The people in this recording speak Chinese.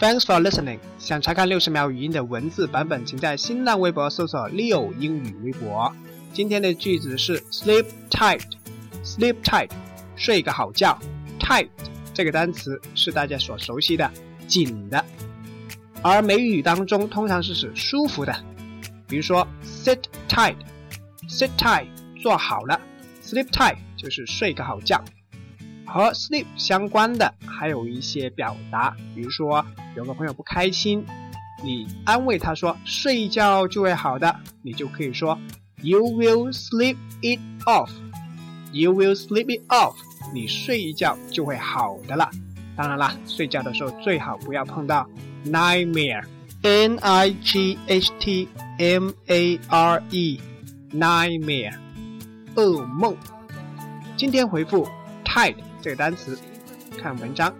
Thanks for listening。想查看六十秒语音的文字版本，请在新浪微博搜索 “Leo 英语微博”。今天的句子是 “sleep tight”。sleep tight，睡个好觉。tight 这个单词是大家所熟悉的“紧的”，而美语当中通常是指舒服的。比如说 “sit tight”，sit tight 坐好了；sleep tight 就是睡个好觉。和 sleep 相关的还有一些表达，比如说有个朋友不开心，你安慰他说睡一觉就会好的，你就可以说 You will sleep it off. You will sleep it off. 你睡一觉就会好的了。当然啦，睡觉的时候最好不要碰到 nightmare. N I G H T M A R E. Nightmare. 噩梦。今天回复 “tide” 这个单词，看文章。